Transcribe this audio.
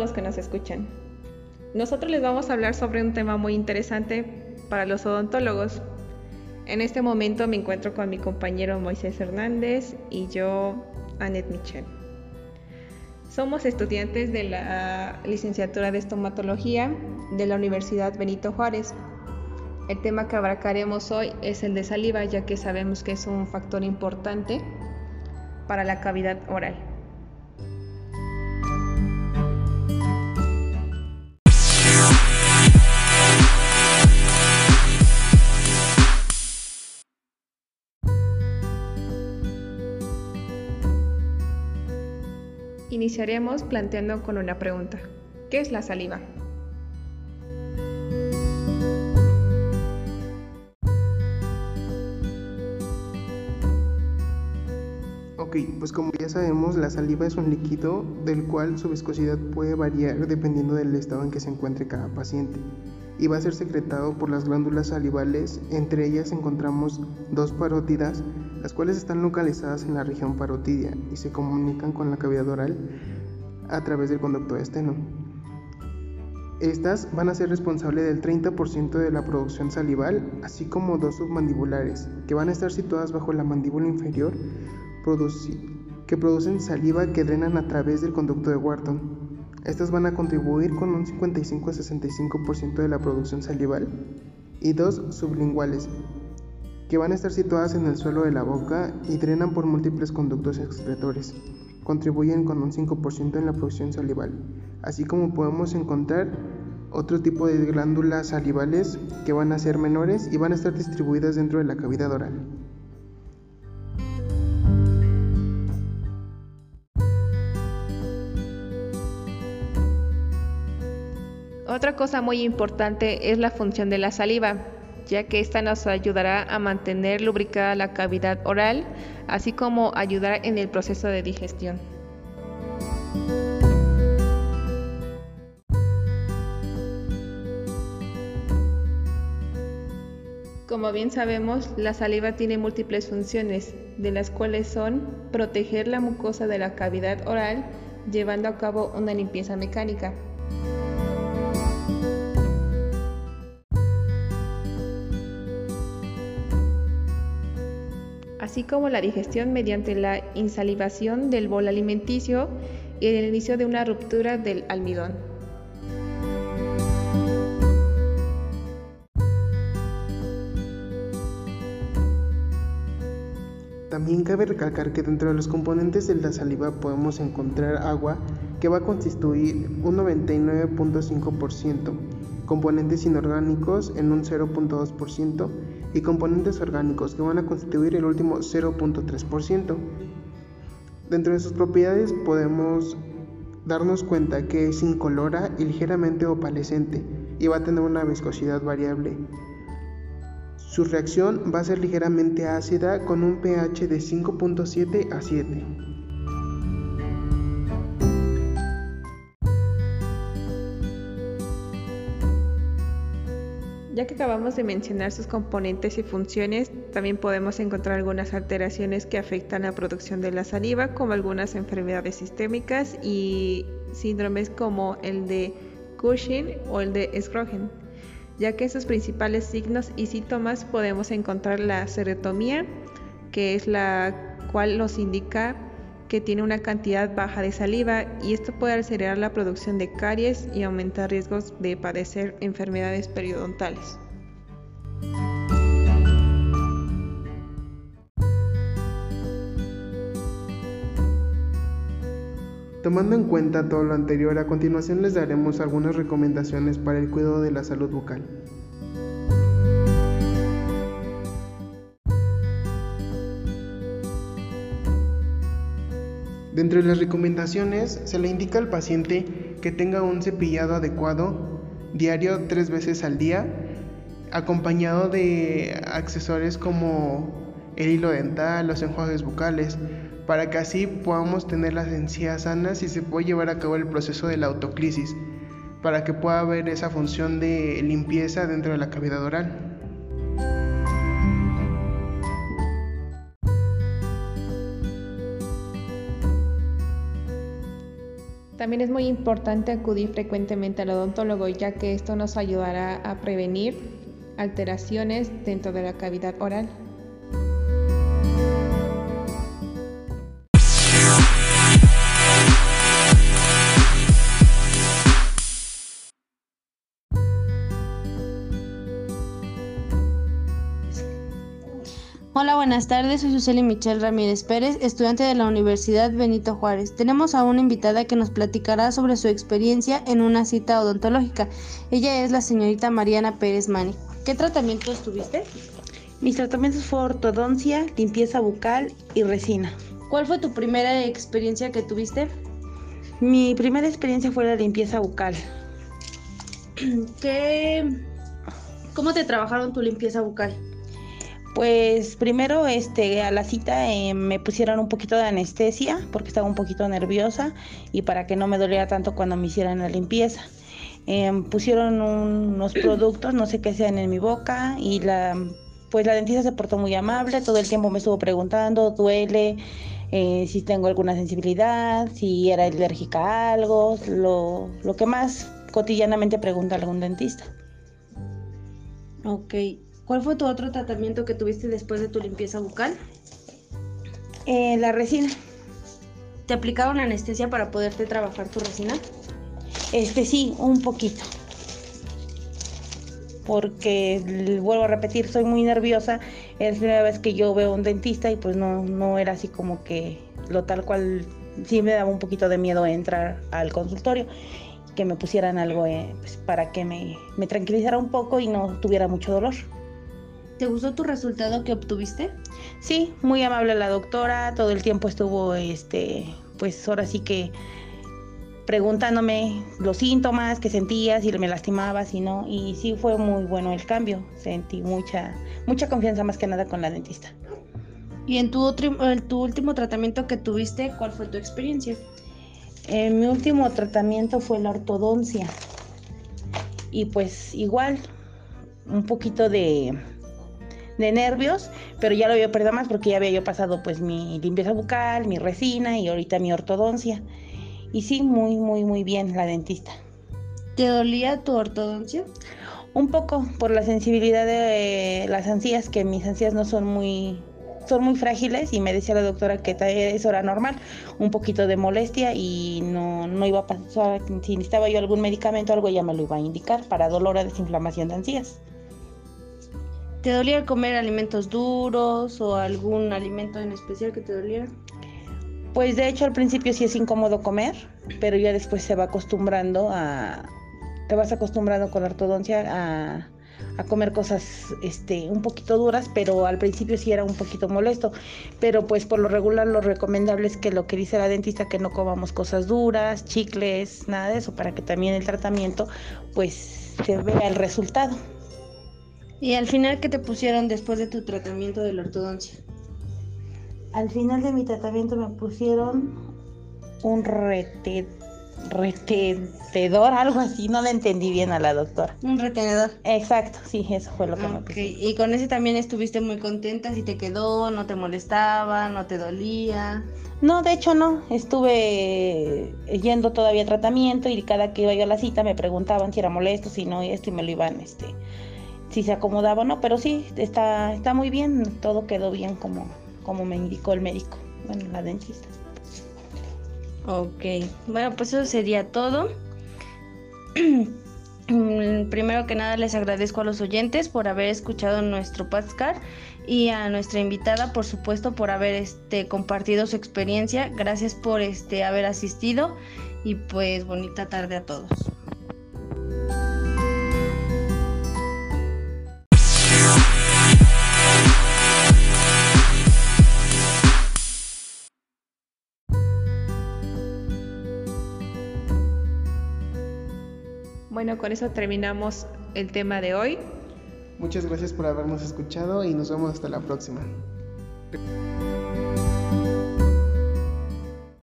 Los que nos escuchan. Nosotros les vamos a hablar sobre un tema muy interesante para los odontólogos. En este momento me encuentro con mi compañero Moisés Hernández y yo, Annette Michel. Somos estudiantes de la licenciatura de estomatología de la Universidad Benito Juárez. El tema que abarcaremos hoy es el de saliva, ya que sabemos que es un factor importante para la cavidad oral. Iniciaremos planteando con una pregunta. ¿Qué es la saliva? Ok, pues como ya sabemos, la saliva es un líquido del cual su viscosidad puede variar dependiendo del estado en que se encuentre cada paciente y va a ser secretado por las glándulas salivales, entre ellas encontramos dos parótidas las cuales están localizadas en la región parotidia y se comunican con la cavidad oral a través del conducto esteno. Estas van a ser responsables del 30% de la producción salival, así como dos submandibulares, que van a estar situadas bajo la mandíbula inferior, que producen saliva que drenan a través del conducto de Wharton. Estas van a contribuir con un 55 a 65% de la producción salival y dos sublinguales, que van a estar situadas en el suelo de la boca y drenan por múltiples conductos excretores. Contribuyen con un 5% en la producción salival, así como podemos encontrar otro tipo de glándulas salivales que van a ser menores y van a estar distribuidas dentro de la cavidad oral. Otra cosa muy importante es la función de la saliva ya que esta nos ayudará a mantener lubricada la cavidad oral, así como ayudar en el proceso de digestión. Como bien sabemos, la saliva tiene múltiples funciones, de las cuales son proteger la mucosa de la cavidad oral, llevando a cabo una limpieza mecánica. Así como la digestión mediante la insalivación del bol alimenticio y el inicio de una ruptura del almidón. También cabe recalcar que dentro de los componentes de la saliva podemos encontrar agua que va a constituir un 99.5%, componentes inorgánicos en un 0.2%, y componentes orgánicos que van a constituir el último 0.3%. Dentro de sus propiedades podemos darnos cuenta que es incolora y ligeramente opalescente y va a tener una viscosidad variable. Su reacción va a ser ligeramente ácida con un pH de 5.7 a 7. Ya que acabamos de mencionar sus componentes y funciones, también podemos encontrar algunas alteraciones que afectan la producción de la saliva, como algunas enfermedades sistémicas y síndromes como el de Cushing o el de Scrogen, ya que en sus principales signos y síntomas podemos encontrar la serotomía, que es la cual nos indica que tiene una cantidad baja de saliva y esto puede acelerar la producción de caries y aumentar riesgos de padecer enfermedades periodontales. Tomando en cuenta todo lo anterior, a continuación les daremos algunas recomendaciones para el cuidado de la salud bucal. Dentro de las recomendaciones se le indica al paciente que tenga un cepillado adecuado diario tres veces al día, acompañado de accesorios como el hilo dental, los enjuagues bucales, para que así podamos tener las encías sanas y se pueda llevar a cabo el proceso de la autoclisis, para que pueda haber esa función de limpieza dentro de la cavidad oral. También es muy importante acudir frecuentemente al odontólogo ya que esto nos ayudará a prevenir alteraciones dentro de la cavidad oral. Hola, buenas tardes. Soy Suseli Michelle Ramírez Pérez, estudiante de la Universidad Benito Juárez. Tenemos a una invitada que nos platicará sobre su experiencia en una cita odontológica. Ella es la señorita Mariana Pérez Mani. ¿Qué tratamientos tuviste? Mis tratamientos fue ortodoncia, limpieza bucal y resina. ¿Cuál fue tu primera experiencia que tuviste? Mi primera experiencia fue la limpieza bucal. ¿Qué... ¿Cómo te trabajaron tu limpieza bucal? Pues primero este, a la cita eh, me pusieron un poquito de anestesia porque estaba un poquito nerviosa y para que no me doliera tanto cuando me hicieran la limpieza. Em, pusieron unos productos, no sé qué sean en mi boca y la, pues la dentista se portó muy amable, todo el tiempo me estuvo preguntando, duele, eh, si tengo alguna sensibilidad, si era alérgica a algo, lo, lo que más cotidianamente pregunta algún dentista. Ok, ¿Cuál fue tu otro tratamiento que tuviste después de tu limpieza bucal? Eh, la resina. ¿Te aplicaron anestesia para poderte trabajar tu resina? Este sí, un poquito. Porque vuelvo a repetir, soy muy nerviosa. Es la primera vez que yo veo a un dentista y pues no, no era así como que lo tal cual sí me daba un poquito de miedo entrar al consultorio que me pusieran algo eh, pues, para que me, me tranquilizara un poco y no tuviera mucho dolor. ¿Te gustó tu resultado que obtuviste? Sí, muy amable la doctora, todo el tiempo estuvo, este, pues ahora sí que preguntándome los síntomas que sentía, si me lastimaba, si no, y sí fue muy bueno el cambio. Sentí mucha, mucha confianza más que nada con la dentista. ¿Y en tu, en tu último tratamiento que tuviste, cuál fue tu experiencia? En mi último tratamiento fue la ortodoncia. Y pues igual, un poquito de, de nervios, pero ya lo había perdido más porque ya había yo pasado pues mi limpieza bucal, mi resina y ahorita mi ortodoncia. Y sí, muy, muy, muy bien la dentista. ¿Te dolía tu ortodoncia? Un poco por la sensibilidad de las ansías, que mis ansías no son muy son muy frágiles y me decía la doctora que eso era normal, un poquito de molestia y no, no iba a pasar, si necesitaba yo algún medicamento algo ya me lo iba a indicar para dolor o desinflamación de ansías. ¿Te dolía comer alimentos duros o algún alimento en especial que te doliera? Pues de hecho al principio sí es incómodo comer, pero ya después se va acostumbrando a... Te vas acostumbrando con la ortodoncia a, a comer cosas este, un poquito duras, pero al principio sí era un poquito molesto. Pero pues por lo regular lo recomendable es que lo que dice la dentista, que no comamos cosas duras, chicles, nada de eso, para que también el tratamiento pues se vea el resultado. ¿Y al final qué te pusieron después de tu tratamiento de la ortodoncia? Al final de mi tratamiento me pusieron un rete, retenedor, algo así, no le entendí bien a la doctora. Un retenedor. Exacto, sí, eso fue lo que me pusieron. Y con ese también estuviste muy contenta, si te quedó, no te molestaba, no te dolía. No, de hecho no, estuve yendo todavía a tratamiento y cada que iba yo a la cita me preguntaban si era molesto, si no, y esto y me lo iban este si se acomodaba o no, pero sí, está, está muy bien, todo quedó bien como, como me indicó el médico, bueno, la dentista. Ok, bueno, pues eso sería todo. Primero que nada les agradezco a los oyentes por haber escuchado nuestro podcast y a nuestra invitada, por supuesto, por haber este, compartido su experiencia. Gracias por este, haber asistido y pues bonita tarde a todos. Bueno, con eso terminamos el tema de hoy. Muchas gracias por habernos escuchado y nos vemos hasta la próxima.